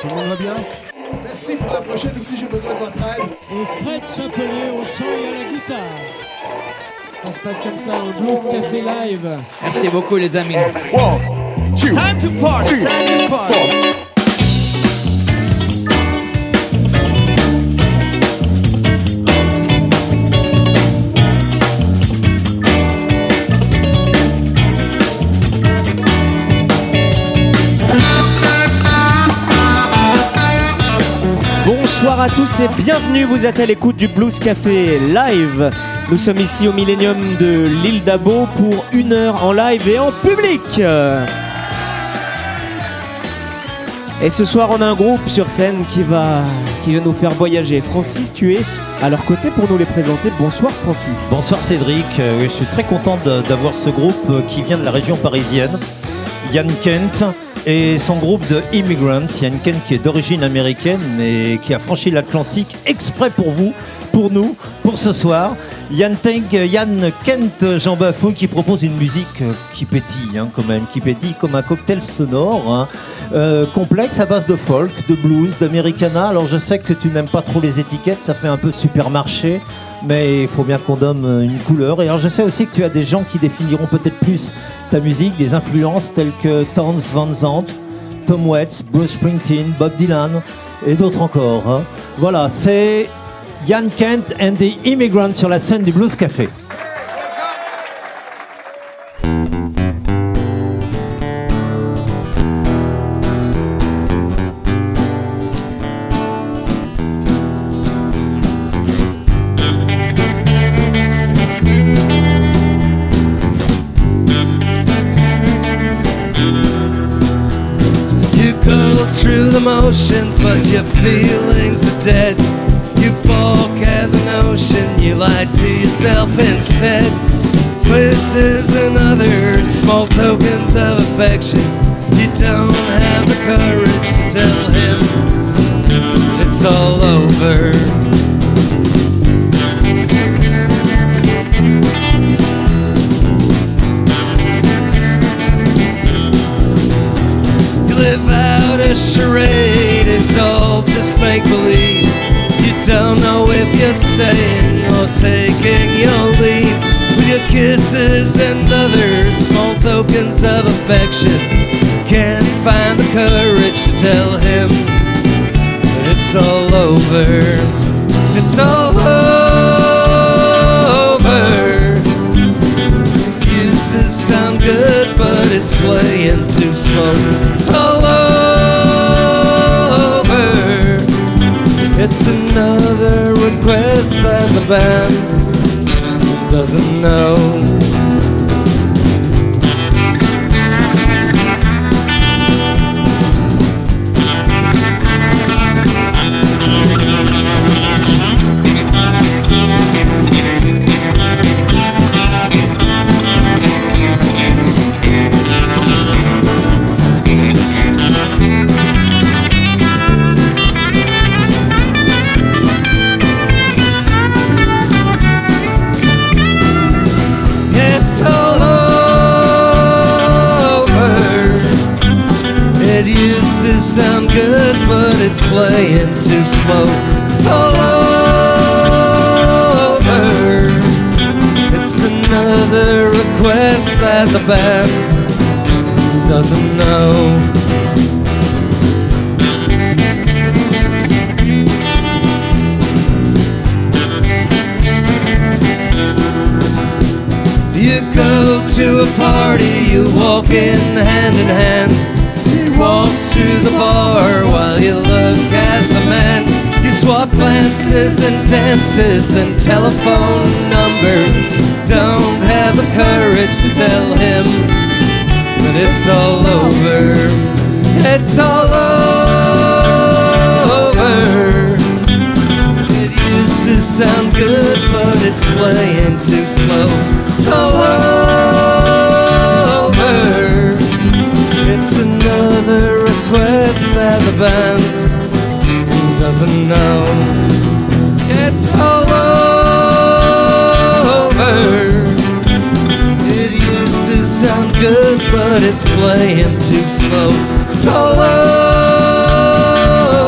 Tout le monde va bien Merci pour la prochaine aussi, j'ai besoin de votre aide. Et Fred Chapelier au chant et à la guitare. Ça se passe comme ça au Blues Café Live. Merci beaucoup les amis. One, two, Time to party. three, Time to party. Bonsoir à tous et bienvenue, vous êtes à l'écoute du Blues Café Live. Nous sommes ici au Millennium de l'île d'Abo pour une heure en live et en public. Et ce soir, on a un groupe sur scène qui va, nous faire voyager. Francis, tu es à leur côté pour nous les présenter. Bonsoir Francis. Bonsoir Cédric, Euh, je suis très content d'avoir ce groupe euh, qui vient de la région parisienne. Yann Kent et son groupe de Immigrants. Yann Kent qui est d'origine américaine mais qui a franchi l'Atlantique exprès pour vous, pour nous, pour ce soir. Yann, Kent Jean Bafou qui propose une musique qui pétille hein, quand même, qui pétille comme un cocktail sonore, hein. Euh, complexe à base de folk, de blues, d'americana. Alors je sais que tu n'aimes pas trop les étiquettes, ça fait un peu supermarché mais il faut bien qu'on donne une couleur. Et alors je sais aussi que tu as des gens qui définiront peut-être plus ta musique, des influences telles que Towns Van Zandt, Tom Waits, Bruce Springsteen, Bob Dylan et d'autres encore. hein. Voilà, c'est Yann Kent and the Immigrants sur la scène du Blues Café. You go through the motions, but your feelings are dead. Notion, you lie to yourself instead. Kisses and other small tokens of affection. You don't have the courage to tell him it's all over. You live out a charade, it's all just make believe. You don't know you're staying or taking your leave. With your kisses and other small tokens of affection, can't find the courage to tell him that it's all over. It's all over. It used to sound good, but it's playing too slow. It's all over. It's another request that the band doesn't know. But it's playing too slow. It's all over. It's another request that the band doesn't know. You go to a party, you walk in hand in hand. He walks to the bar while you look at the man. You swap glances and dances and telephone numbers. Don't have the courage to tell him that it's all over. It's all over. It used to sound good, but it's playing too slow. It's all over. that the band doesn't know it's all over. It used to sound good, but it's playing too slow. It's all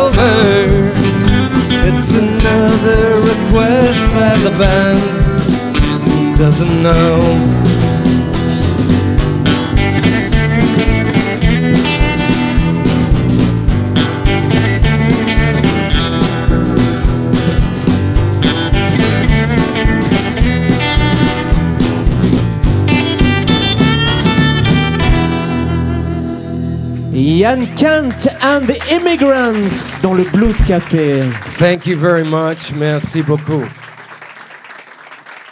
over. It's another request that the band doesn't know. Ian Kent and the Immigrants dans le Blues Café. Thank you very much. Merci beaucoup.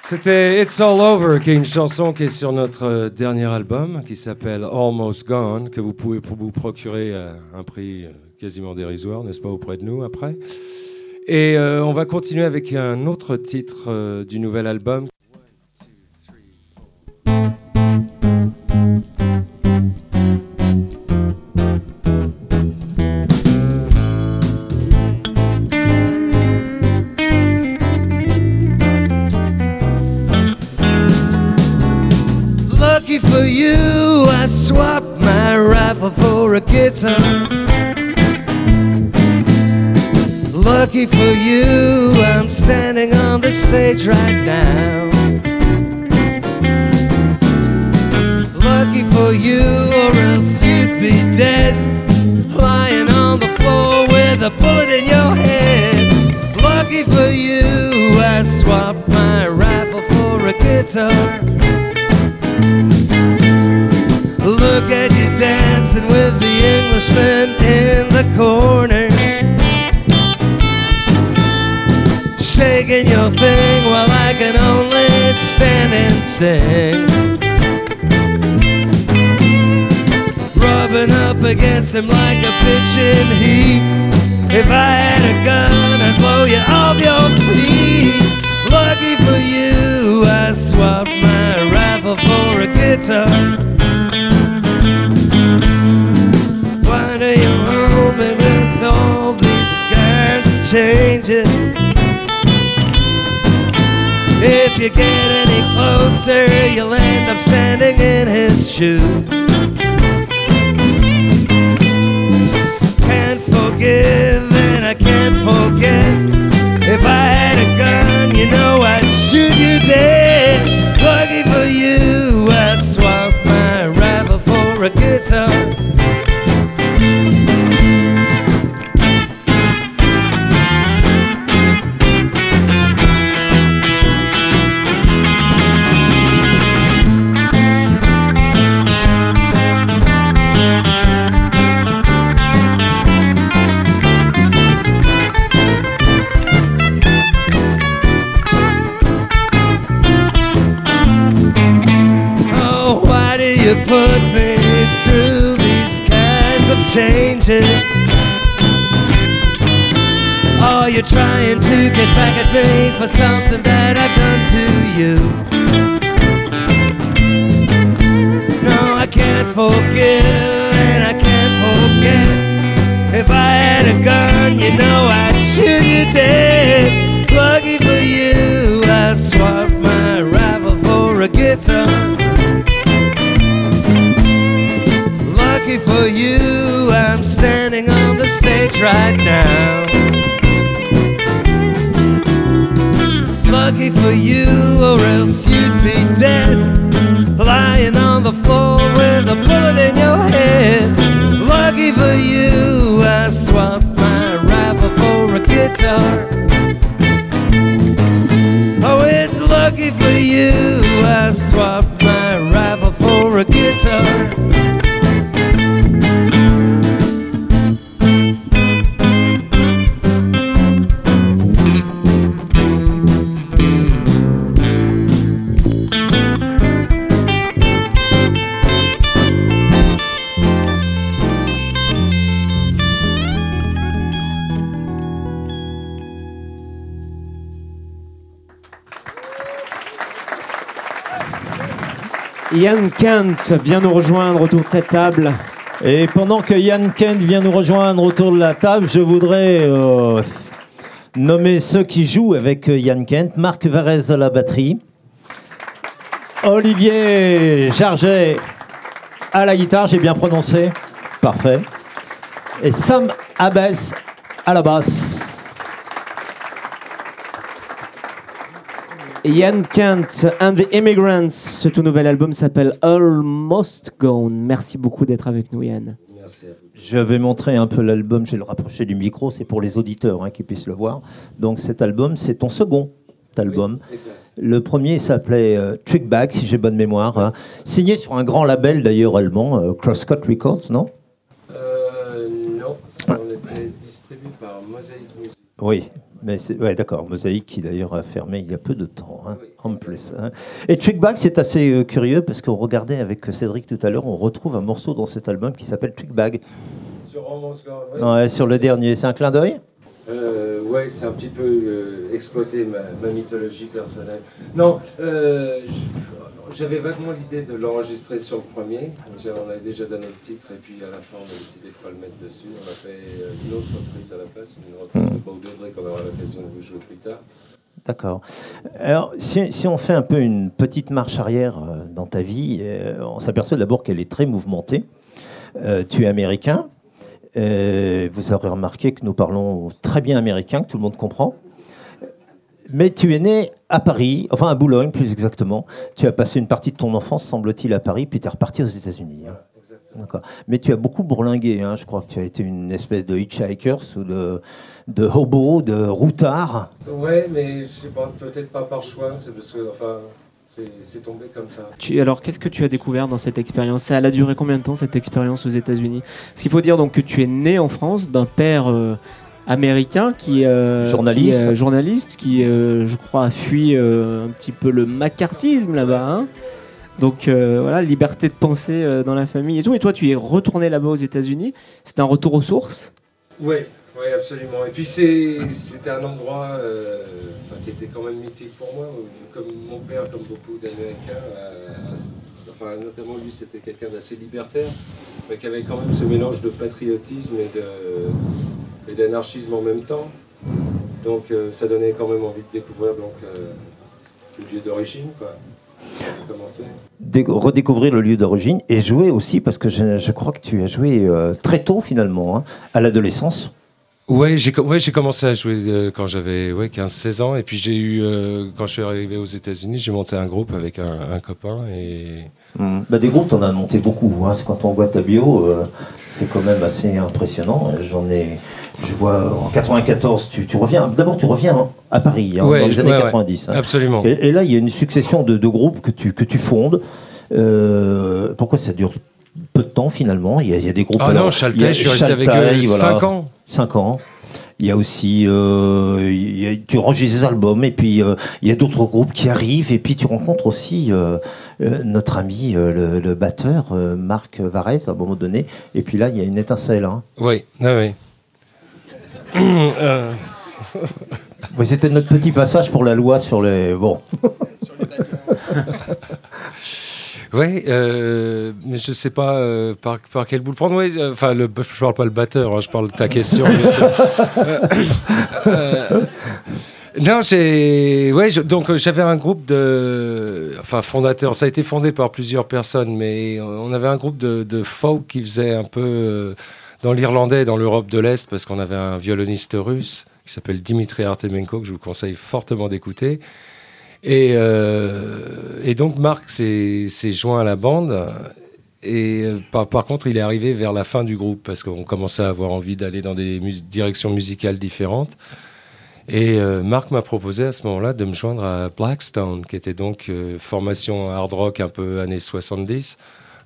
C'était It's All Over, qui est une chanson qui est sur notre euh, dernier album, qui s'appelle Almost Gone, que vous pouvez vous procurer à un prix euh, quasiment dérisoire, n'est-ce pas, auprès de nous après. Et euh, on va continuer avec un autre titre du nouvel album. For a guitar. Lucky for you, I'm standing on the stage right now. Lucky for you, or else you'd be dead, lying on the floor with a bullet in your head. Lucky for you, I swapped my rifle for a guitar. At you dancing with the Englishman in the corner. Shaking your thing while I can only stand and sing. Rubbing up against him like a pitching heat. If I had a gun, I'd blow you off your feet. Lucky for you, I swapped my rifle for a guitar. Changes? If you get any closer, you'll end up standing in his shoes. Can't forgive and I can't forget. If I had a gun, you know I'd shoot you dead. Lucky for you, I swapped my rifle for a guitar. Changes? Oh, you're trying to get back at me for something that I've done to you. No, I can't forgive and I can't forget. If I had a gun, you know I'd shoot you dead. Lucky for you, I swapped my rifle for a guitar. Lucky for you, I'm standing on the stage right now. Lucky for you, or else you'd be dead. Lying on the floor with a bullet in your head. Lucky for you, I swapped my rifle for a guitar. Oh, it's lucky for you, I swapped Ian Kent vient nous rejoindre autour de cette table. Et pendant que Yann Kent vient nous rejoindre autour de la table, je voudrais euh, nommer ceux qui jouent avec euh, Yann Kent. Marc Varese à la batterie. Olivier Jarget à la guitare, j'ai bien prononcé. Parfait. Et Sam Abbès à la basse. Ian Kent and the Immigrants. Ce tout nouvel album s'appelle Almost Gone. Merci beaucoup d'être avec nous, Ian. Je vais montrer un peu l'album, je vais le rapprocher du micro, c'est pour les auditeurs hein, qui puissent le voir. Donc cet album, c'est ton second album. le premier s'appelait euh, Trick Bag, si j'ai bonne mémoire. hein. Signé sur un grand label d'ailleurs allemand, euh, Crosscut Records, non? Euh, non, ça on était distribué par Mosaic Music. Oui, mais ouais, d'accord. Mosaïque qui d'ailleurs a fermé il y a peu de temps, hein, en plus. hein. Et Trickback, c'est assez euh, curieux parce qu'on regardait avec Cédric tout à l'heure, on retrouve un morceau dans cet album qui s'appelle Trickbag. Sur ouais. Ouais, sur le dernier, c'est un clin d'œil? Euh, ouais, c'est un petit peu euh, exploiter ma, ma mythologie personnelle. Non, euh, je- j'avais vaguement l'idée de l'enregistrer sur le premier. On avait déjà donné le titre et puis à la fin on a décidé de pas le mettre dessus. On a fait euh, une autre reprise à la place, une reprise de Bow Degré qu'on aura l'occasion de vous jouer plus tard. D'accord. Alors, si, si on fait un peu une petite marche arrière euh, dans ta vie, euh, on s'aperçoit d'abord qu'elle est très mouvementée. Euh, tu es américain. Euh, vous aurez remarqué que nous parlons très bien américain, que tout le monde comprend. Mais tu es né à Paris, enfin à Boulogne plus exactement. Tu as passé une partie de ton enfance, semble-t-il, à Paris, puis tu es reparti aux États-Unis. hein. D'accord. Mais tu as beaucoup bourlingué, hein. je crois que tu as été une espèce de hitchhikers ou de, de hobo, de routard. Ouais, mais je sais pas, peut-être pas par choix, c'est parce que, enfin, c'est- tombé comme ça. Tu- alors, qu'est-ce que tu as découvert dans cette expérience? Ça Elle a duré combien de temps cette expérience aux États-Unis? Parce qu'il faut dire donc que tu es né en France d'un père euh, américain qui, euh, Journaliste. qui, euh, journaliste, qui, euh, je crois, a fui euh, un petit peu le macartisme là-bas. hein. donc euh, voilà, liberté de penser euh, dans la famille et tout. Et toi, tu es retourné là-bas aux États-Unis. C'est un retour aux sources? Oui, oui, absolument. Et puis c'est- c'était un endroit euh, qui était quand même mythique pour moi. Comme mon père, comme beaucoup d'Américains, enfin, notamment lui, c'était quelqu'un d'assez libertaire, mais qui avait quand même ce mélange de patriotisme et de- et d'anarchisme en même temps. Donc euh, ça donnait quand même envie de découvrir donc, euh, le lieu d'origine. quoi. Dé- redécouvrir le lieu d'origine et jouer aussi, parce que je, je crois que tu as joué euh, très tôt finalement, hein, à l'adolescence. Ouais, j'ai co- ouais, j'ai commencé à jouer euh, quand j'avais ouais, 15-16 ans. Et puis j'ai eu, euh, quand je suis arrivé aux États-Unis, j'ai monté un groupe avec un, un copain. Et Bah, des groupes, t'en as monté beaucoup. Hein. C'est Quand on voit ta bio, euh, c'est quand même assez impressionnant. J'en ai, je vois en 94, tu, tu reviens. D'abord, tu reviens à Paris hein, Ouais, dans les années ouais, ouais. 90. hein. absolument. Et, et là, il y a une succession de, de groupes que tu, que tu fondes. Euh, pourquoi ça dure peu de temps finalement? Il y, a, il y a des groupes. Ah alors, non, Chaltais, je suis resté avec eux Chaltais, 5 ans. 5 ans. Il y a aussi, euh, il y a- tu enregistres des albums et puis euh, il y a d'autres groupes qui arrivent et puis tu rencontres aussi euh, notre ami le, le batteur Marc Varese à un moment donné et puis là il y a une étincelle. Hein. Oui, ah oui. Euh, Oui, C'était notre petit passage pour la loi sur les bon. ouais, euh, mais je sais pas euh, par, par quel bout le prendre. Ouais, enfin, le, je parle pas le batteur, hein, je parle de ta question, bien sûr. Euh, euh, non, j'ai, ouais, je- donc j'avais un groupe de, enfin fondateur. Ça a été fondé par plusieurs personnes, mais on avait un groupe de, de folk qui faisait un peu euh, dans l'irlandais, dans l'Europe de l'Est, parce qu'on avait un violoniste russe qui s'appelle Dimitri Artemenko que je vous conseille fortement d'écouter. Et, euh, donc Marc s'est joint à la bande. Et euh, par, contre, il est arrivé vers la fin du groupe parce qu'on commençait à avoir envie d'aller dans des directions musicales différentes. Et euh, Marc m'a proposé à ce moment-là de me joindre à Blackstone, qui était donc formation hard rock un peu années 70,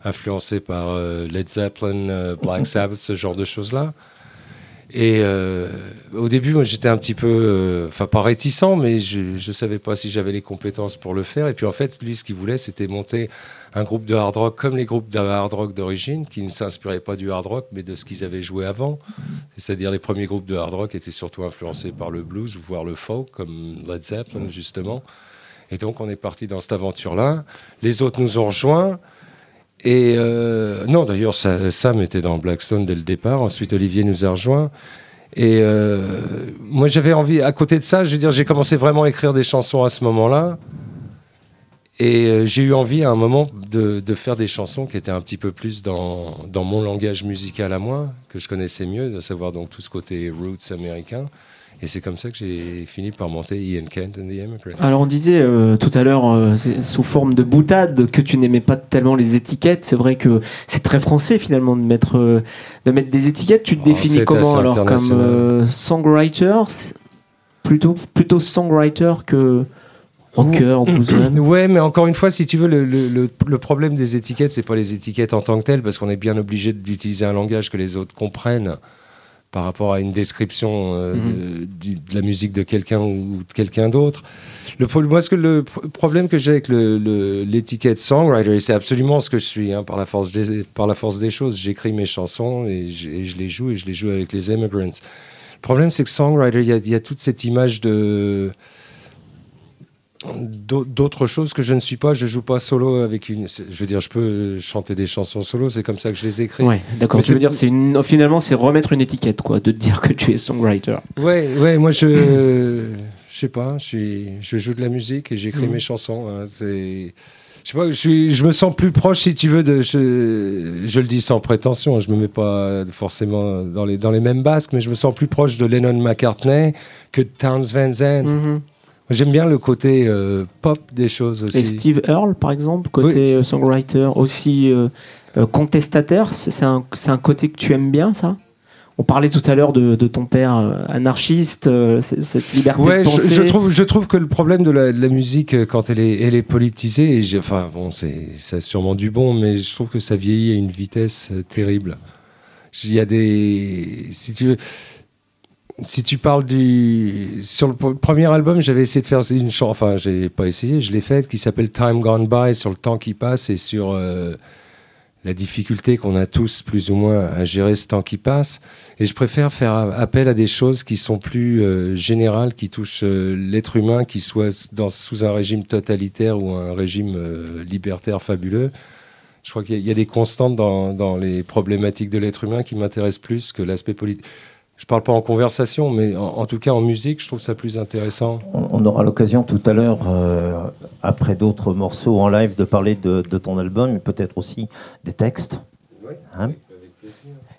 influencée par euh, Led Zeppelin, euh, Black Sabbath, ce genre de choses-là. Et euh, au début, moi, j'étais un petit peu, enfin pas réticent, mais je ne savais pas si j'avais les compétences pour le faire. Et puis en fait, lui, ce qu'il voulait, c'était monter un groupe de hard rock comme les groupes de hard rock d'origine, qui ne s'inspiraient pas du hard rock, mais de ce qu'ils avaient joué avant. C'est-à-dire les premiers groupes de hard rock étaient surtout influencés par le blues, voire le folk, comme Led Zeppelin justement. Et donc on est parti dans cette aventure-là. Les autres nous ont rejoints. Et euh, non, d'ailleurs, Sa- Sam était dans Blackstone dès le départ. Ensuite, Olivier nous a rejoints. Et euh, moi, j'avais envie, à côté de ça, je veux dire, j'ai commencé vraiment à écrire des chansons à ce moment-là. Et euh, j'ai eu envie à un moment de, faire des chansons qui étaient un petit peu plus dans, dans mon langage musical à moi, que je connaissais mieux, de savoir donc tout ce côté roots américain. Et c'est comme ça que j'ai fini par monter Ian Kent and the Immigrants. Alors on disait euh, tout à l'heure euh, sous forme de boutade que tu n'aimais pas tellement les étiquettes. C'est vrai que c'est très français finalement de mettre euh, de mettre des étiquettes. Tu te Oh, définis comment alors comme songwriter? Plutôt plutôt songwriter que rocker ou bluesman? Ouais, mais encore une fois, si tu veux, le- le problème des étiquettes, c'est pas les étiquettes en tant que telles, parce qu'on est bien obligé d'utiliser un langage que les autres comprennent par rapport à une description euh, de, du- de la musique de quelqu'un ou de quelqu'un d'autre. Le, moi, ce que le pr- problème que j'ai avec l'étiquette songwriter, et c'est absolument ce que je suis, hein, par, la force des, par la force des choses, j'écris mes chansons et, je- et je les joue, et je les joue avec les immigrants. Le problème, c'est que songwriter, il y a- il y a toute cette image de d'autres choses que je ne suis pas. Je joue pas solo avec une. Je veux dire, je peux chanter des chansons solo. C'est comme ça que je les écris. Ouais, d'accord. Mais Tu veux dire c'est une finalement c'est remettre une étiquette quoi, de te dire que tu es songwriter. Ouais, ouais. Moi, je, je sais pas. Je suis, je joue de la musique et j'écris Mhm. mes chansons. hein. C'est. Je sais pas, je, suis, je me sens plus proche, si tu veux, de. Je, je le dis sans prétention, je me mets pas forcément dans les, dans les mêmes basques, mais je me sens plus proche de Lennon McCartney que de Towns Van Zandt. Mhm. J'aime bien le côté euh, pop des choses aussi. Et Steve Earle, par exemple, côté Oui, euh, songwriter, aussi euh, euh, contestataire, c'est un, un côté que tu aimes bien, ça? On parlait tout à l'heure de, de ton père anarchiste, euh, cette liberté Ouais, de penser. je trouve, je trouve que le problème de la, de la musique, quand elle est, elle est politisée, et enfin bon, c'est, ça a sûrement du bon, mais je trouve que ça vieillit à une vitesse terrible. Il y a des, si tu veux, si tu parles du, sur le premier album, j'avais essayé de faire une chanson, enfin j'ai pas essayé, je l'ai faite, qui s'appelle Time Gone By, sur le temps qui passe et sur euh, la difficulté qu'on a tous plus ou moins à gérer ce temps qui passe. Et je préfère faire appel à des choses qui sont plus euh, générales, qui touchent euh, l'être humain, qui soit dans, sous un régime totalitaire ou un régime libertaire fabuleux. Je crois qu'il y, y a des constantes dans, dans les problématiques de l'être humain qui m'intéressent plus que l'aspect politique. Je parle pas en conversation, mais en, en tout cas en musique, je trouve ça plus intéressant. On, on aura l'occasion tout à l'heure, euh, après d'autres morceaux en live, de parler de, de ton album, mais peut-être aussi des textes. Hein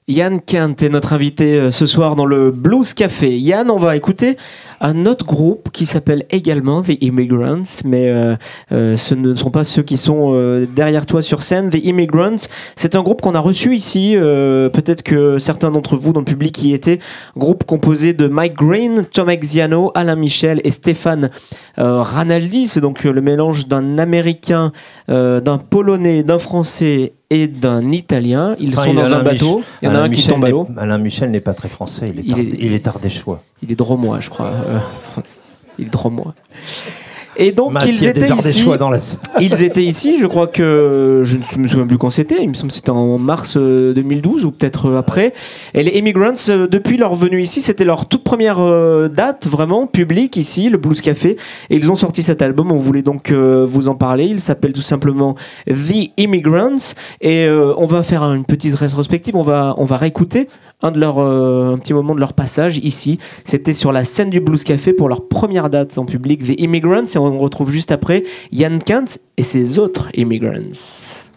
Yann Kent est notre invité euh, ce soir dans le Blues Café. Yann, on va écouter un autre groupe qui s'appelle également The Immigrants, mais euh, euh, ce ne sont pas ceux qui sont euh, derrière toi sur scène. The Immigrants, c'est un groupe qu'on a reçu ici. Peut-être que certains d'entre vous dans le public y étaient. Groupe composé de Mike Green, Tom Exiano, Alain Michel et Stéphane Ranaldi. C'est donc le mélange d'un Américain, d'un Polonais, d'un Français et d'un Italien. Ils Enfin, sont il- dans un bateau. Mich- Il y en a Alain un qui Michel tombe à l'eau. Alain Michel n'est pas très français, il est, Il est- il est ardéchois. Il est dromois, je crois, Francis. Il est dromois. Et donc, ils s'il y a des étaient ici. dans la. Ils étaient ici, je crois que je ne me souviens plus quand c'était. Il me semble que c'était en mars euh, 2012 ou peut-être euh, après. Et les Immigrants, euh, depuis leur venue ici, c'était leur toute première euh, date vraiment publique ici, le Blues Café. Et ils ont sorti cet album. On voulait donc euh, vous en parler. Il s'appelle tout simplement The Immigrants. Et euh, on va faire une petite rétrospective. On va on va réécouter un de leurs euh, un petit moment de leur passage ici. C'était sur la scène du Blues Café pour leur première date en public, The Immigrants. Et on retrouve juste après Yann Kant et ses autres Immigrants.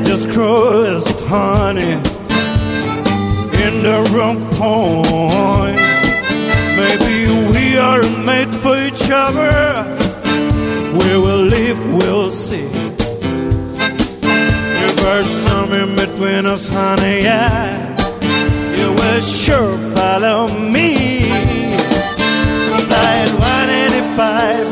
Just crushed honey in the wrong point. Maybe we are made for each other. We'll live, we'll see. If there's something between us, honey, yeah, you will sure follow me. Flight 185.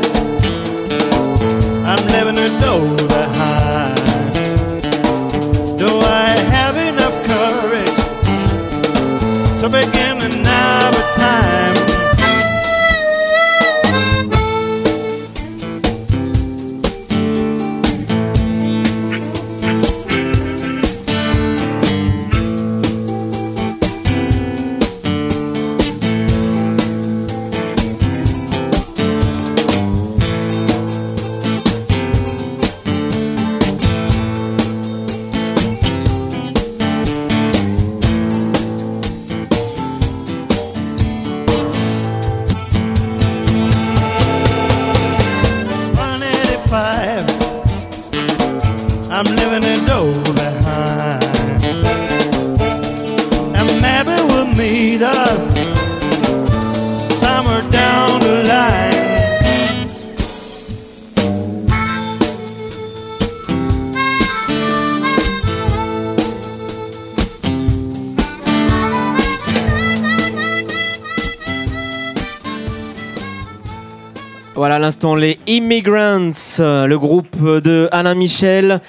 Les Immigrants, euh, le groupe de Alain Michel,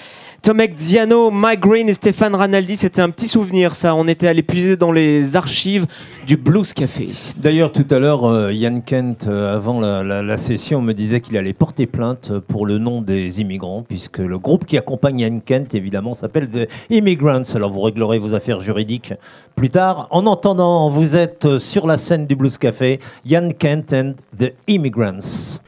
Tomek Diano, Mike Green et Stéphane Ranaldi. C'était un petit souvenir ça, on était allé puiser dans les archives du Blues Café. D'ailleurs, tout à l'heure, euh, Yann Kent, euh, avant la, session, me disait qu'il allait porter plainte pour le nom des immigrants, puisque le groupe qui accompagne Yann Kent, évidemment, s'appelle The Immigrants. Alors, vous réglerez vos affaires juridiques plus tard. En entendant, vous êtes sur la scène du Blues Café, Yann Kent and The Immigrants.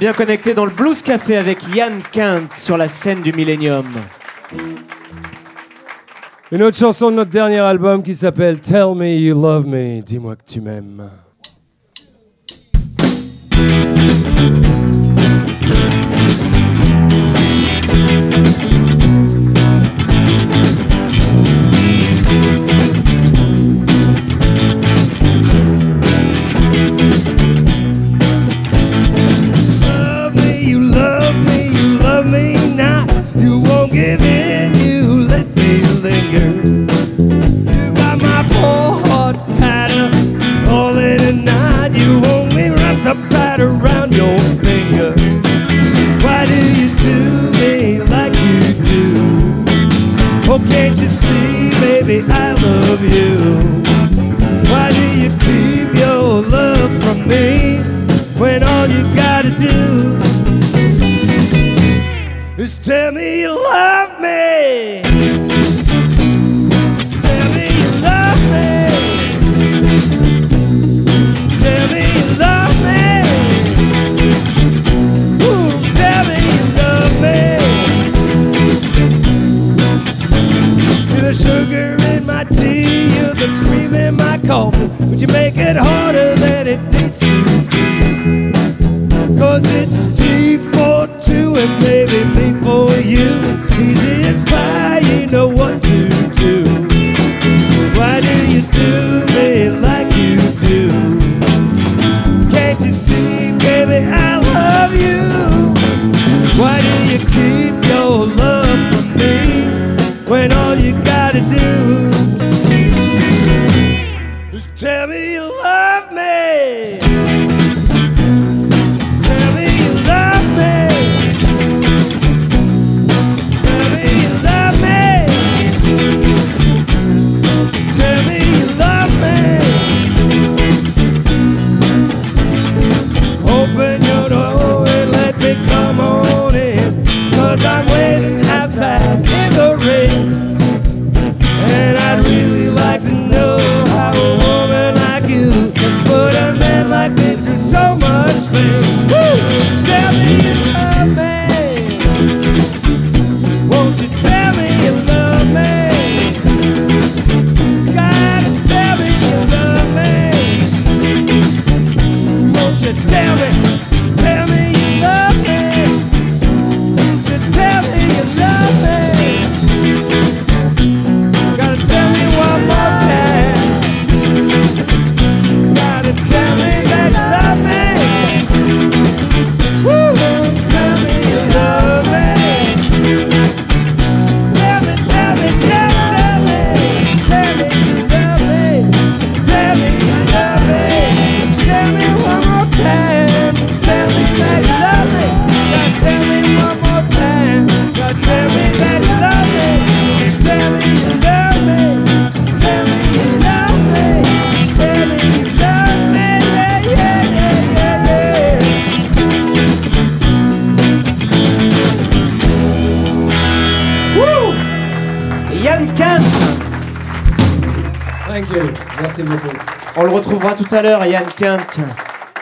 Bien connecté dans le Blues Café avec Yann Kent sur la scène du Millennium. Une autre chanson de notre dernier album qui s'appelle Tell Me You Love Me, dis-moi que tu m'aimes.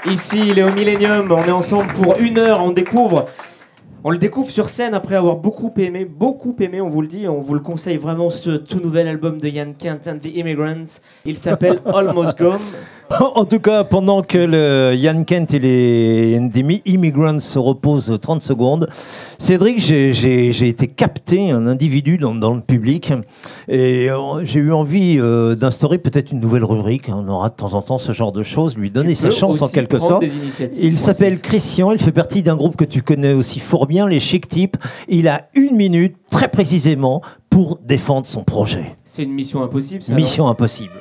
Ici, il est au Millennium. On est ensemble pour une heure. On découvre. On le découvre sur scène après avoir beaucoup aimé, beaucoup aimé, on vous le dit, on vous le conseille vraiment ce tout nouvel album de Yann Kent and the Immigrants. Il s'appelle Almost Gone. En tout cas, pendant que le Yann Kent et les Immigrants se reposent 30 secondes, Cédric, j'ai- été capté, un individu dans, dans le public, et euh, j'ai eu envie euh, d'instaurer peut-être une nouvelle rubrique. On aura de temps en temps ce genre de choses, lui donner sa chance en quelque sorte. Il s'appelle. Christian, il fait partie d'un groupe que tu connais aussi fort bien, les Chic Types. Il a une minute, très précisément, pour défendre son projet. C'est une mission impossible, ça. Mission impossible.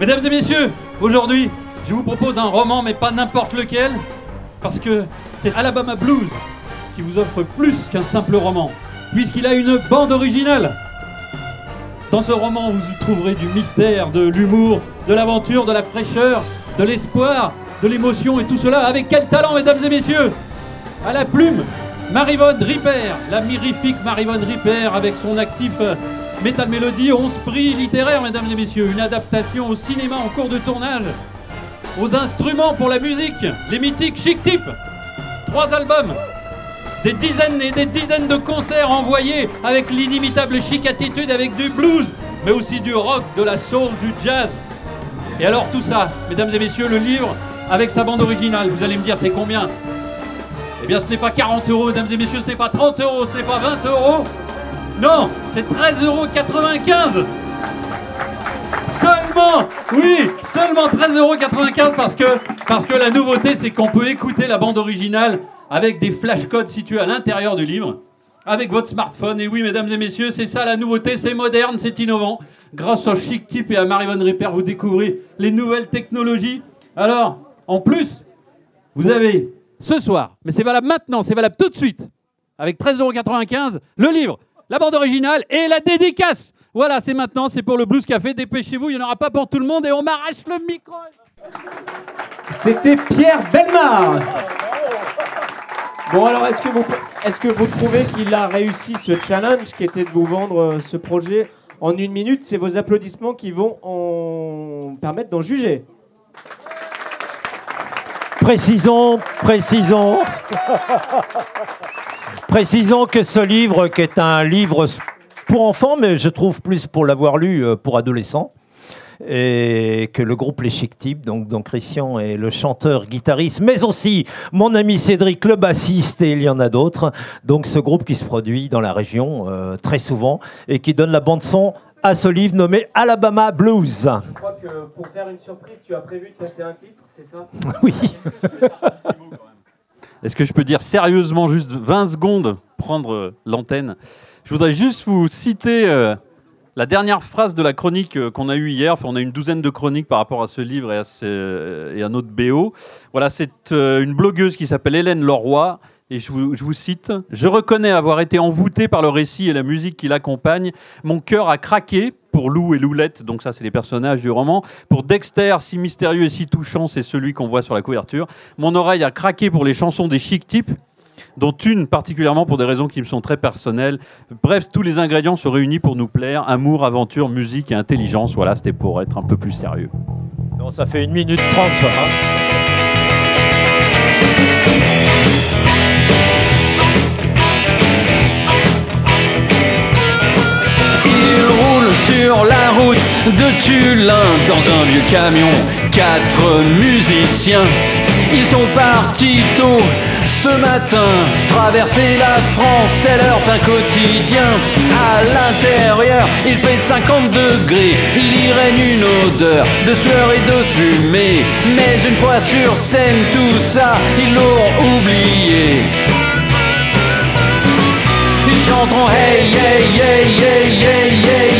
Mesdames et messieurs, aujourd'hui, je vous propose un roman, mais pas n'importe lequel, parce que c'est Alabama Blues qui vous offre plus qu'un simple roman, puisqu'il a une bande originale. Dans ce roman, vous y trouverez du mystère, de l'humour, de l'aventure, de la fraîcheur, de l'espoir, de l'émotion et tout cela. Avec quel talent, mesdames et messieurs? À la plume, Marivonne Ripper, la mirifique Marivonne Ripper avec son actif euh, Metal Melody, 11 prix littéraires, mesdames et messieurs. Une adaptation au cinéma en cours de tournage. Aux instruments pour la musique, les mythiques Chic Tip. Trois albums, des dizaines et des dizaines de concerts envoyés avec l'inimitable chic attitude, avec du blues, mais aussi du rock, de la soul, du jazz. Et alors tout ça, mesdames et messieurs, le livre avec sa bande originale, vous allez me dire c'est combien? Eh bien ce n'est pas 40 euros, mesdames et messieurs, ce n'est pas 30 euros, ce n'est pas 20 euros. Non, c'est 13,95 euros. Seulement, oui, seulement 13,95€ parce que, parce que la nouveauté c'est qu'on peut écouter la bande originale avec des flashcodes situés à l'intérieur du livre, avec votre smartphone. Et oui, mesdames et messieurs, c'est ça la nouveauté, c'est moderne, c'est innovant. Grâce au Chic Tip et à Marie-Von Ripper, vous découvrez les nouvelles technologies. Alors, en plus, vous avez ce soir, mais c'est valable maintenant, c'est valable tout de suite, avec 13,95€, le livre, la bande originale et la dédicace. Voilà, c'est maintenant, c'est pour le Blues Café. Dépêchez-vous, il n'y en aura pas pour tout le monde et on m'arrache le micro. C'était Pierre Belmar. Bon alors est-ce que vous est-ce que vous trouvez qu'il a réussi ce challenge qui était de vous vendre euh, ce projet en une minute? C'est vos applaudissements qui vont en permettre d'en juger. Précisons, précisons, précisons que ce livre, qui est un livre pour enfants, mais je trouve plus pour l'avoir lu euh, pour adolescents, et que le groupe Les Chic Types, donc, donc Christian est le chanteur, guitariste, mais aussi mon ami Cédric, le bassiste, et il y en a d'autres. Donc ce groupe qui se produit dans la région euh, très souvent et qui donne la bande son à ce livre nommé Alabama Blues. Je crois que pour faire une surprise, tu as prévu de passer un titre, c'est ça? Oui. Est-ce que je peux dire sérieusement juste 20 secondes, prendre euh, l'antenne? Je voudrais juste vous citer euh, la dernière phrase de la chronique euh, qu'on a eue hier. On a une douzaine de chroniques par rapport à ce livre et à, ce- et notre BO. Voilà, c'est une blogueuse qui s'appelle Hélène Leroy. Et je vous, cite Je reconnais avoir été envoûté par le récit et la musique qui l'accompagne. Mon cœur a craqué pour Lou et Loulette, donc ça, c'est les personnages du roman. Pour Dexter, si mystérieux et si touchant, c'est celui qu'on voit sur la couverture. Mon oreille a craqué pour les chansons des chic types dont une particulièrement pour des raisons qui me sont très personnelles. Bref, tous les ingrédients sont réunis pour nous plaire. Amour, aventure, musique et intelligence. Voilà, c'était pour être un peu plus sérieux. Non, ça fait une minute trente, ça. hein. Sur la route de Tulin dans un vieux camion. Quatre musiciens, ils sont partis tôt ce matin. Traverser la France, c'est leur pain quotidien. À l'intérieur, il fait 50 degrés. Il y règne une odeur de sueur et de fumée. Mais une fois sur scène, tout ça, ils l'ont oublié. Ils chanteront hey yeah yeah yeah yeah yeah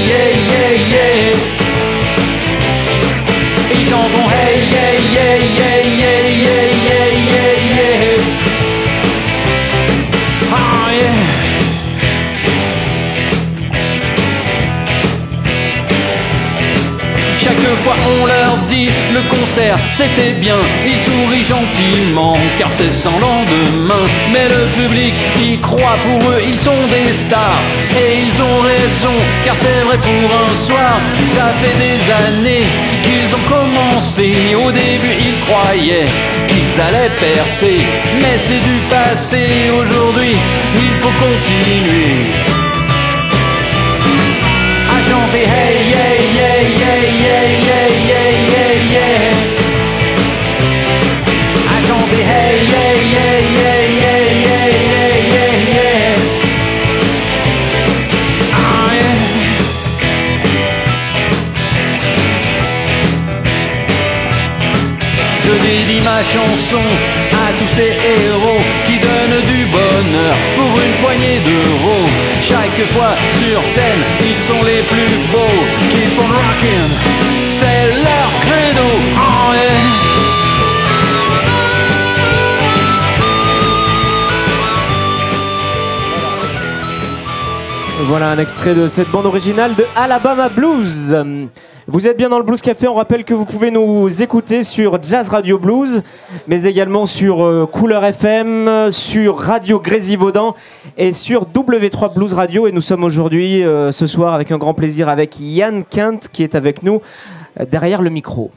on leur dit le concert c'était bien, ils sourient gentiment car c'est sans lendemain. Mais le public y croit pour eux, ils sont des stars et ils ont raison car c'est vrai pour un soir. Ça fait des années qu'ils ont commencé, au début ils croyaient qu'ils allaient percer, mais c'est du passé. Aujourd'hui il faut continuer chanter hey yeah yeah yeah yeah yeah yeah yeah yeah chanson à tous ces héros qui donnent du bonheur pour une poignée d'euros. Chaque fois sur scène, ils sont les plus beaux. Keep on rockin', c'est leur credo. Oh, yeah. Voilà un extrait de cette bande originale de Alabama Blues. Vous êtes bien dans le Blues Café. On rappelle que vous pouvez nous écouter sur Jazz Radio Blues, mais également sur euh, Couleur FM, sur Radio Grésivaudan et sur W3 Blues Radio. Et nous sommes aujourd'hui, euh, ce soir, avec un grand plaisir, avec Yann Kent qui est avec nous euh, derrière le micro.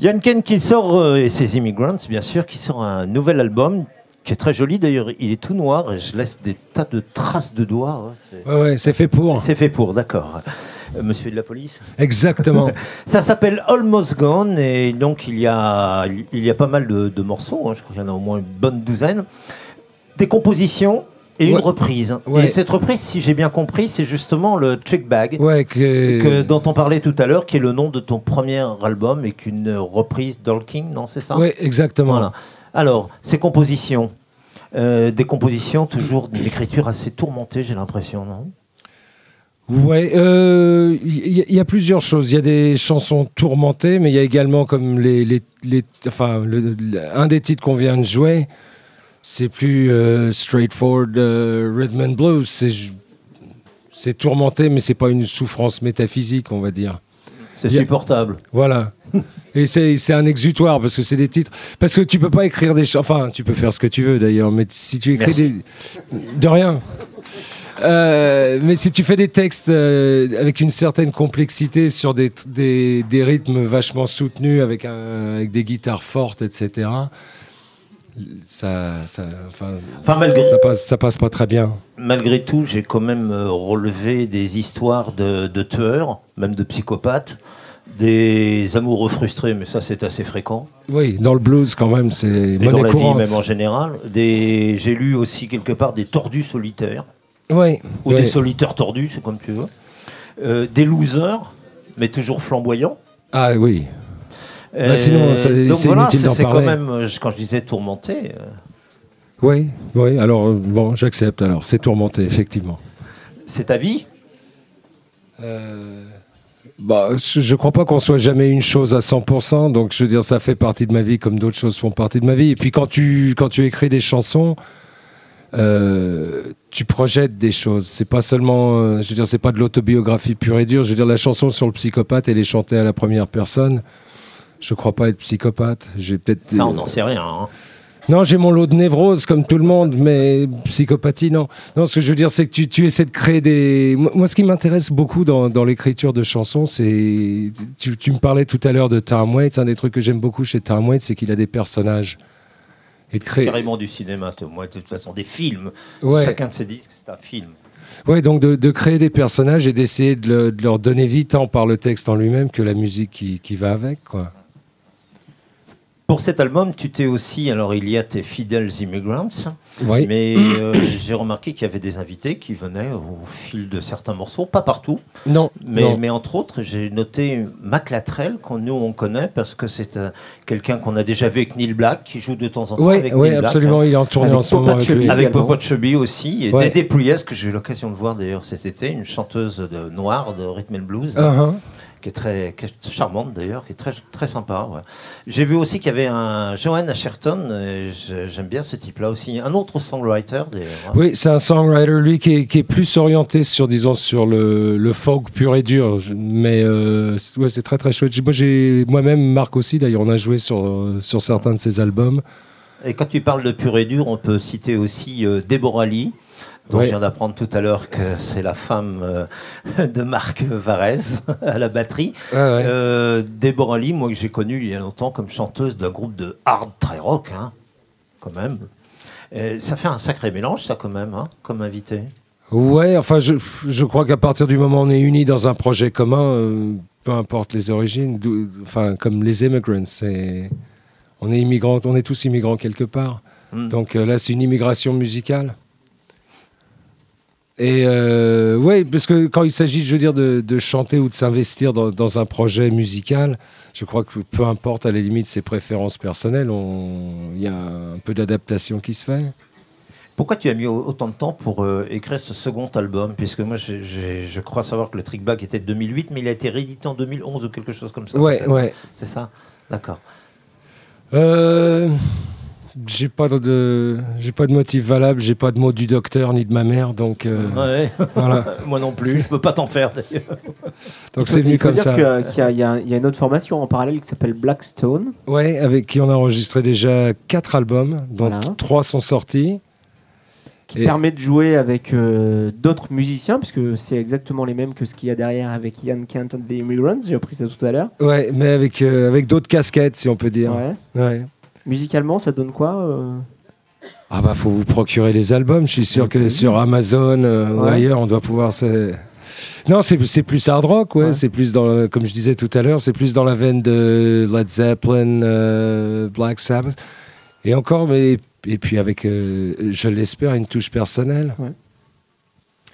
Yann Ken qui sort, et ses Immigrants bien sûr, qui sort un nouvel album qui est très joli d'ailleurs. Il est tout noir et je laisse des tas de traces de doigts. hein, c'est- Ouais, ouais, c'est fait pour. C'est fait pour, d'accord. Euh, monsieur de la police Exactement. Ça s'appelle Almost Gone et donc il y a, il y a pas mal de, de morceaux, hein, je crois qu'il y en a au moins une bonne douzaine. Des compositions et une Ouais. reprise. Ouais. Et cette reprise, si j'ai bien compris, c'est justement le Trick Bag. Ouais, que... que- dont on parlait tout à l'heure, qui est le nom de ton premier album et qu'une reprise d'Holking, non, c'est ça? Ouais, exactement. Voilà. Alors, ces compositions, euh, des compositions toujours d'une écriture assez tourmentée, j'ai l'impression, non? Ouais, euh, il y, il y a plusieurs choses. Il y a des chansons tourmentées, mais il y a également comme les, les, les- enfin, le- un des titres qu'on vient de jouer, c'est plus euh, straightforward euh, rhythm and blues. C'est c'est tourmenté, mais c'est pas une souffrance métaphysique, on va dire. C'est supportable. Voilà. Et c'est un exutoire parce que c'est des titres. Parce que tu peux pas écrire des. ch- Enfin, tu peux faire ce que tu veux d'ailleurs, mais si tu écris Merci. des. De rien. Euh, mais si tu fais des textes euh, avec une certaine complexité sur des, des, des rythmes vachement soutenus avec, un, avec des guitares fortes, etc., ça, ça, enfin, Enfin, malgré- ça, passe, ça passe pas très bien. Malgré tout, j'ai quand même euh, relevé des histoires de, de tueurs, même de psychopathes, des amoureux frustrés, mais ça c'est assez fréquent. Oui, dans le blues quand même, c'est dans monnaie la courante. vie même en général. Des... J'ai lu aussi quelque part des tordus solitaires, Oui, ou oui. des solitaires tordus, c'est comme tu veux. Euh, des losers, mais toujours flamboyants. Ah oui. Euh, Bah, sinon, ça- donc c'est voilà, quand même, euh, quand je disais tourmenté, euh, Oui, oui, alors euh, bon, j'accepte alors, c'est tourmenté, effectivement. c'est ta vie? Bah, je je crois pas qu'on soit jamais une chose à 100%, donc je veux dire, ça fait partie de ma vie comme d'autres choses font partie de ma vie. Et puis quand tu, quand tu écris des chansons, euh, tu projettes des choses. C'est pas seulement, euh, je veux dire, c'est pas de l'autobiographie pure et dure. Je veux dire, la chanson sur le psychopathe, elle est chantée à la première personne. Je crois pas être psychopathe. J'ai peut-être. Ça, on n'en sait rien. hein. Non, j'ai mon lot de névrose comme tout le monde, mais psychopathie, non. Non, ce que je veux dire, c'est que tu, tu essaies de créer des. Moi, ce qui m'intéresse beaucoup dans, dans l'écriture de chansons, c'est. Tu, tu me parlais tout à l'heure de Tom Waits. Un des trucs que j'aime beaucoup chez Tom Waits, c'est qu'il a des personnages. Et de créer. Carrément du cinéma, toi. moi, de toute façon, des films. Ouais. Chacun de ces disques, c'est un film. Ouais, donc de, de créer des personnages et d'essayer de, le- de leur donner vie tant par le texte en lui-même que la musique qui, qui va avec, quoi. Pour cet album, tu t'es aussi, alors il y a tes Fidèles Immigrants, Oui. mais euh, j'ai remarqué qu'il y avait des invités qui venaient au fil de certains morceaux, pas partout, Non, mais, non. mais entre autres, j'ai noté Mac Latrell, qu'on nous on connaît parce que c'est euh, quelqu'un qu'on a déjà vu avec Neil Black, qui joue de temps en temps Oui, avec oui, Neil Black, absolument. hein. Il est en tournée Avec en ce moment avec lui. Chubby. Avec Chubby aussi, et Ouais. Dédé Pouillès, que j'ai eu l'occasion de voir d'ailleurs cet été, une chanteuse de noire de rhythm and blues. Uh-huh. Qui est très qui est charmante d'ailleurs, qui est très, très sympa. ouais. J'ai vu aussi qu'il y avait un Johan Asherton, j'aime bien ce type-là aussi, un autre songwriter hein. Oui, c'est un songwriter, lui, qui est, qui est plus orienté sur, disons, sur le, le folk pur et dur. Mais euh, c'est- ouais, c'est très, très chouette. Moi, j'ai- moi-même, Marc aussi, d'ailleurs, on a joué sur, sur certains de ses albums. Et quand tu parles de pur et dur, on peut citer aussi euh, Deborah Lee, dont Ouais. je viens d'apprendre tout à l'heure que c'est la femme euh, de Marc Varese à la batterie. Ouais, ouais. Euh, Deborah Lee, moi que j'ai connue il y a longtemps comme chanteuse d'un groupe de hard très rock, hein, quand même. Et ça fait un sacré mélange, ça, quand même, hein, comme invité. Ouais, enfin, je, je crois qu'à partir du moment où on est unis dans un projet commun, euh, peu importe les origines, enfin, comme les immigrants, c'est, on est immigrants, on est tous immigrants quelque part. Mm. Donc euh, là, c'est une immigration musicale. Et euh, ouais, parce que quand il s'agit, je veux dire, de, de chanter ou de s'investir dans, dans un projet musical, je crois que peu importe à la limite ses préférences personnelles, on- il y a un peu d'adaptation qui se fait. Pourquoi tu as mis au- autant de temps pour euh, écrire ce second album? Puisque moi, je crois savoir que le Trick Back était de 2008, mais il a été réédité en 2011 ou quelque chose comme ça. Ouais, ouais. C'est ça? D'accord. Euh, j'ai pas de, j'ai pas de motif valable, j'ai pas de mot du docteur ni de ma mère, donc euh, Ouais. voilà. Moi non plus, je peux pas t'en faire d'ailleurs. Donc c'est faut comme dire ça. que, qu'il y a- il y, a- il y a une autre formation en parallèle qui s'appelle Blackstone. Ouais, avec qui on a enregistré déjà quatre albums, dont Voilà. trois sont sortis. qui Et- permet de jouer avec euh, d'autres musiciens, puisque c'est exactement les mêmes que ce qu'il y a derrière avec Ian Kent and the Immigrants. J'ai appris ça tout à l'heure. Ouais, mais avec euh, avec d'autres casquettes, si on peut dire. Ouais. Ouais. Musicalement, ça donne quoi euh Ah bah faut vous procurer les albums. Je suis sûr que sur Amazon euh, ou ailleurs, on doit pouvoir. se- Non, c'est plus hard rock, ouais. Ouais. C'est plus dans, le- comme je disais tout à l'heure, c'est plus dans la veine de Led Zeppelin, euh, Black Sabbath, et encore, mais et puis avec, euh, je l'espère, une touche personnelle.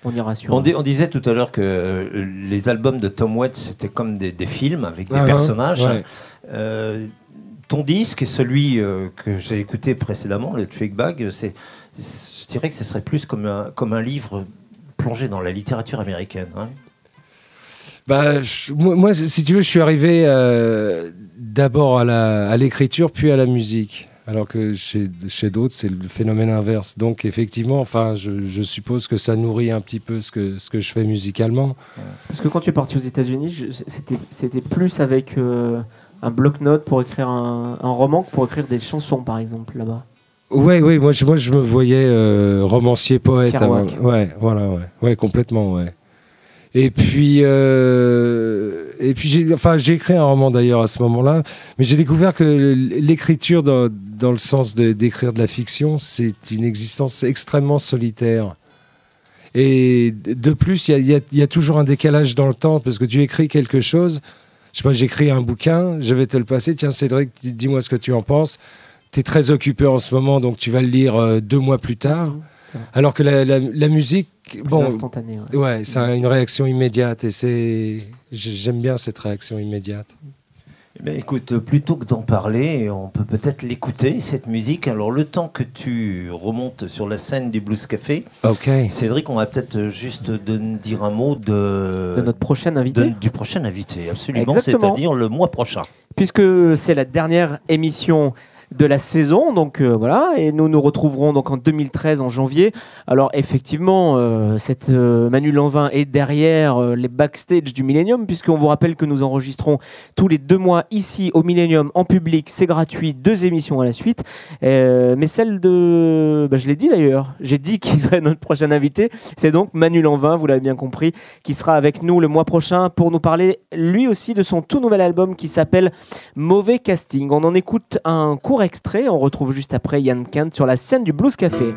On ira sur. On, di- on disait tout à l'heure que les albums de Tom Waits c'était comme des, des films avec des Ah, personnages. ouais. Ton disque et celui euh, que j'ai écouté précédemment, le Trick Bag, c'est, je dirais que ce serait plus comme un, comme un livre plongé dans la littérature américaine. hein. Bah, je- moi, moi, si tu veux, je suis arrivé euh, d'abord à la- à l'écriture, puis à la musique. Alors que chez, chez d'autres, c'est le phénomène inverse. Donc, effectivement, enfin, je, je suppose que ça nourrit un petit peu ce que, ce que je fais musicalement. Parce que quand tu es parti aux États-Unis, je- c'était c'était plus avec euh, un bloc-notes pour écrire un, un roman que pour écrire des chansons, par exemple, là-bas. Oui, oui, moi je, moi, je me voyais euh, romancier, poète. Avant. Ouais, voilà, ouais. Ouais, complètement, ouais. Et puis, euh, et puis j'ai, enfin, j'ai écrit un roman d'ailleurs à ce moment-là, mais j'ai découvert que l'écriture, dans, dans le sens de, d'écrire de la fiction, c'est une existence extrêmement solitaire. Et de plus, il y y a toujours un décalage dans le temps, parce que tu écris quelque chose, je sais pas, j'écris un bouquin, je vais te le passer, tiens Cédric, dis-moi ce que tu en penses. Tu es très occupé en ce moment, donc tu vas le lire euh, deux mois plus tard. Vrai. Alors que la, la- la musique, Plus bon, instantané. ouais. ouais, c'est une réaction immédiate et c'est, j'ai- j'aime bien cette réaction immédiate. Eh ben, écoute, plutôt que d'en parler, on peut peut-être l'écouter, cette musique. Alors, le temps que tu remontes sur la scène du Blues Café, Ok. Cédric, on va peut-être juste de dire un mot de, De notre prochain invité. de- du prochain invité, absolument, c'est-à-dire le mois prochain. puisque c'est la dernière émission de la saison, donc euh, voilà, et nous nous retrouverons donc en 2013 en janvier. Alors effectivement, euh, cette euh, Manu Lanvin est derrière les backstage du Millennium, puisqu'on vous rappelle que nous enregistrons tous les deux mois ici au Millennium en public, c'est gratuit, deux émissions à la suite. Mais celle de, bah, je l'ai dit d'ailleurs, j'ai dit qu'il serait notre prochain invité, c'est donc Manu Lanvin, vous l'avez bien compris, qui sera avec nous le mois prochain pour nous parler lui aussi de son tout nouvel album qui s'appelle Mauvais Casting. On en écoute un court extrait, on retrouve juste après Yann Kent sur la scène du Blues Café.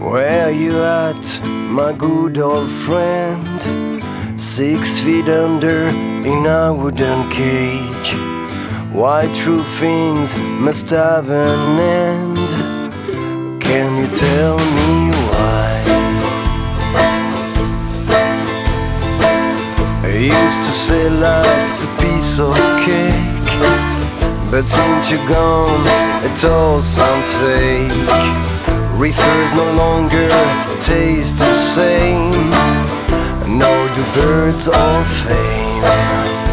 Where you at, my good old friend? Six feet under in a wooden cage. Why true things must have an end? Can you tell me why? I used to say life's a piece of cake, but since you're gone, it all sounds fake. Reefers no longer taste the same, nor do birds of fame.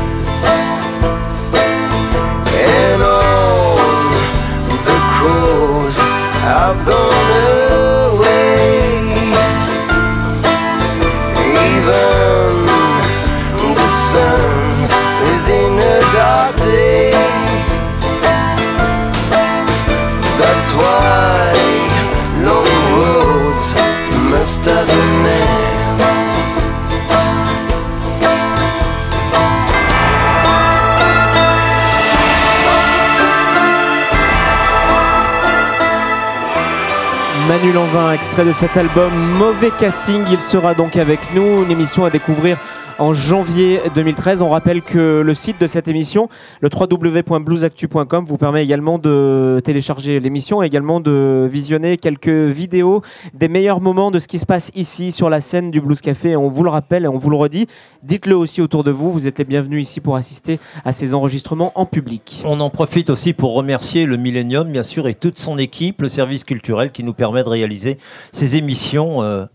Manu Lanvin, extrait de cet album Mauvais Casting. Il sera donc avec nous, une émission à découvrir en janvier 2013. On rappelle que le site de cette émission, le www.bluesactu.com, vous permet également de télécharger l'émission et également de visionner quelques vidéos des meilleurs moments de ce qui se passe ici sur la scène du Blues Café. On vous le rappelle et on vous le redit, dites-le aussi autour de vous. Vous êtes les bienvenus ici pour assister à ces enregistrements en public. On en profite aussi pour remercier le Millennium, bien sûr, et toute son équipe, le service culturel qui nous permet de réaliser ces émissions euh,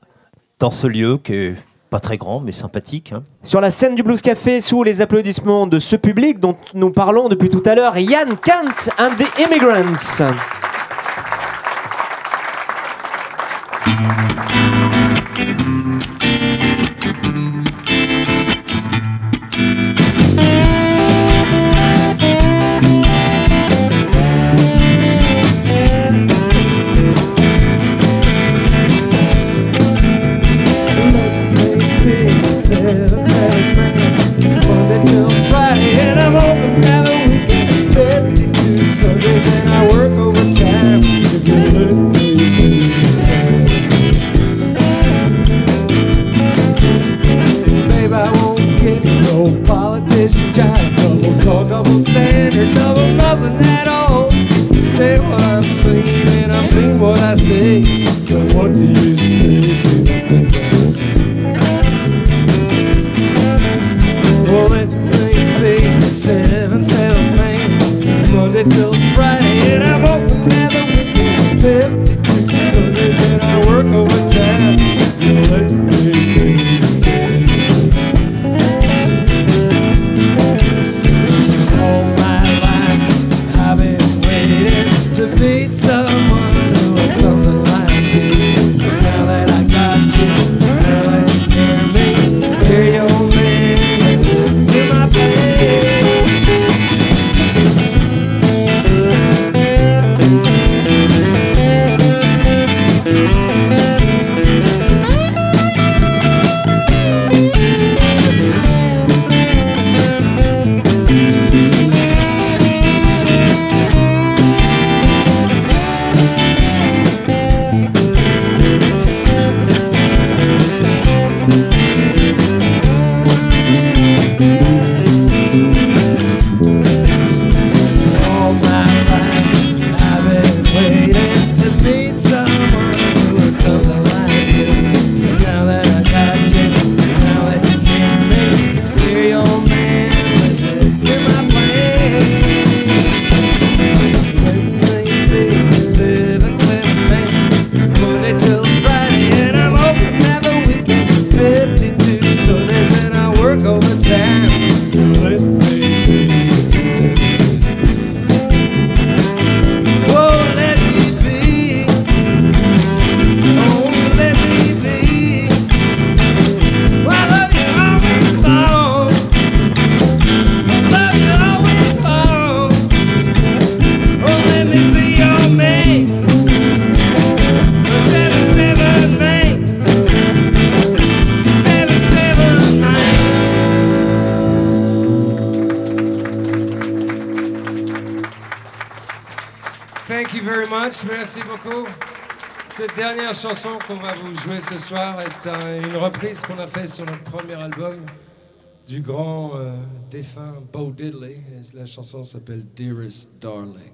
dans ce lieu qui est pas très grand, mais sympathique. hein. Sur la scène du Blues Café, sous les applaudissements de ce public dont nous parlons depuis tout à l'heure, Yann Kant and the Immigrants. Chanson qu'on va vous jouer ce soir est un- une reprise qu'on a fait sur notre premier album du grand euh, défunt Bo Diddley. La chanson s'appelle Dearest Darling.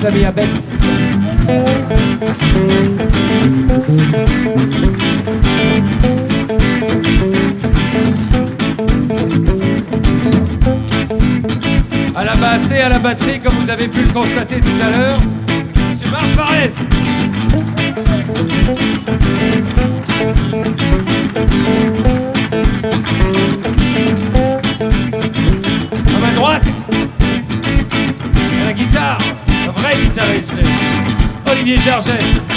Sami Abès. À la basse et à la batterie, comme vous avez pu le constater tout à l'heure, Monsieur Marc Parez. Olivier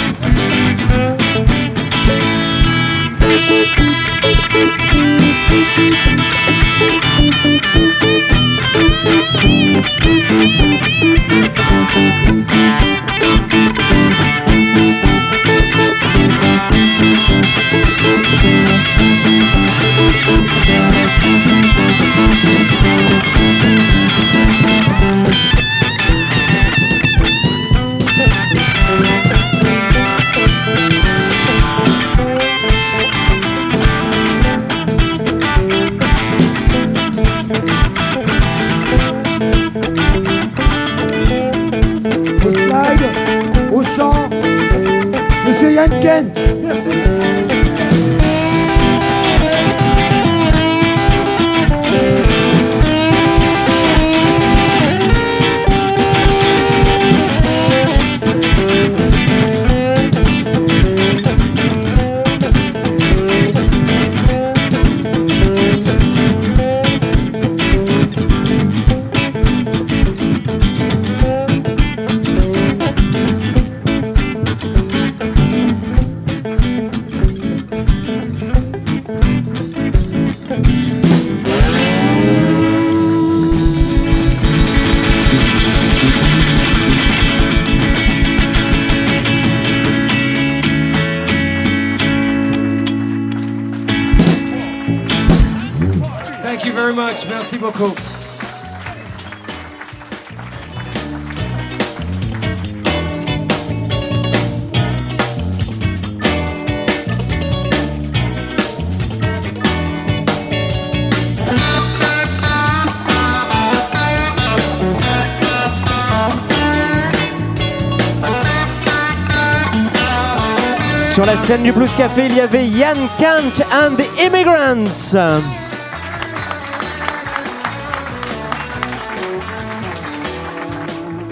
scène du Blues Café, il y avait Yann Kant and the Immigrants.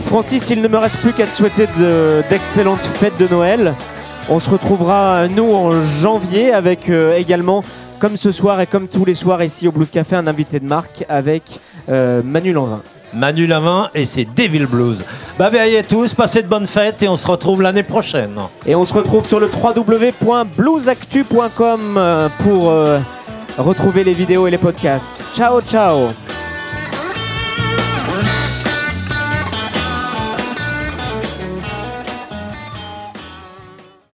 Francis, il ne me reste plus qu'à te souhaiter de- d'excellentes fêtes de Noël. On se retrouvera, nous, en janvier avec euh, également, comme ce soir et comme tous les soirs ici au Blues Café, un invité de marque avec euh, Manu Lanvin. Manu Lavin et c'est Devil Blues. Bah, à tous, passez de bonnes fêtes et on se retrouve l'année prochaine. Et on se retrouve sur le www.bluesactu.com euh, pour euh, retrouver les vidéos et les podcasts. Ciao, ciao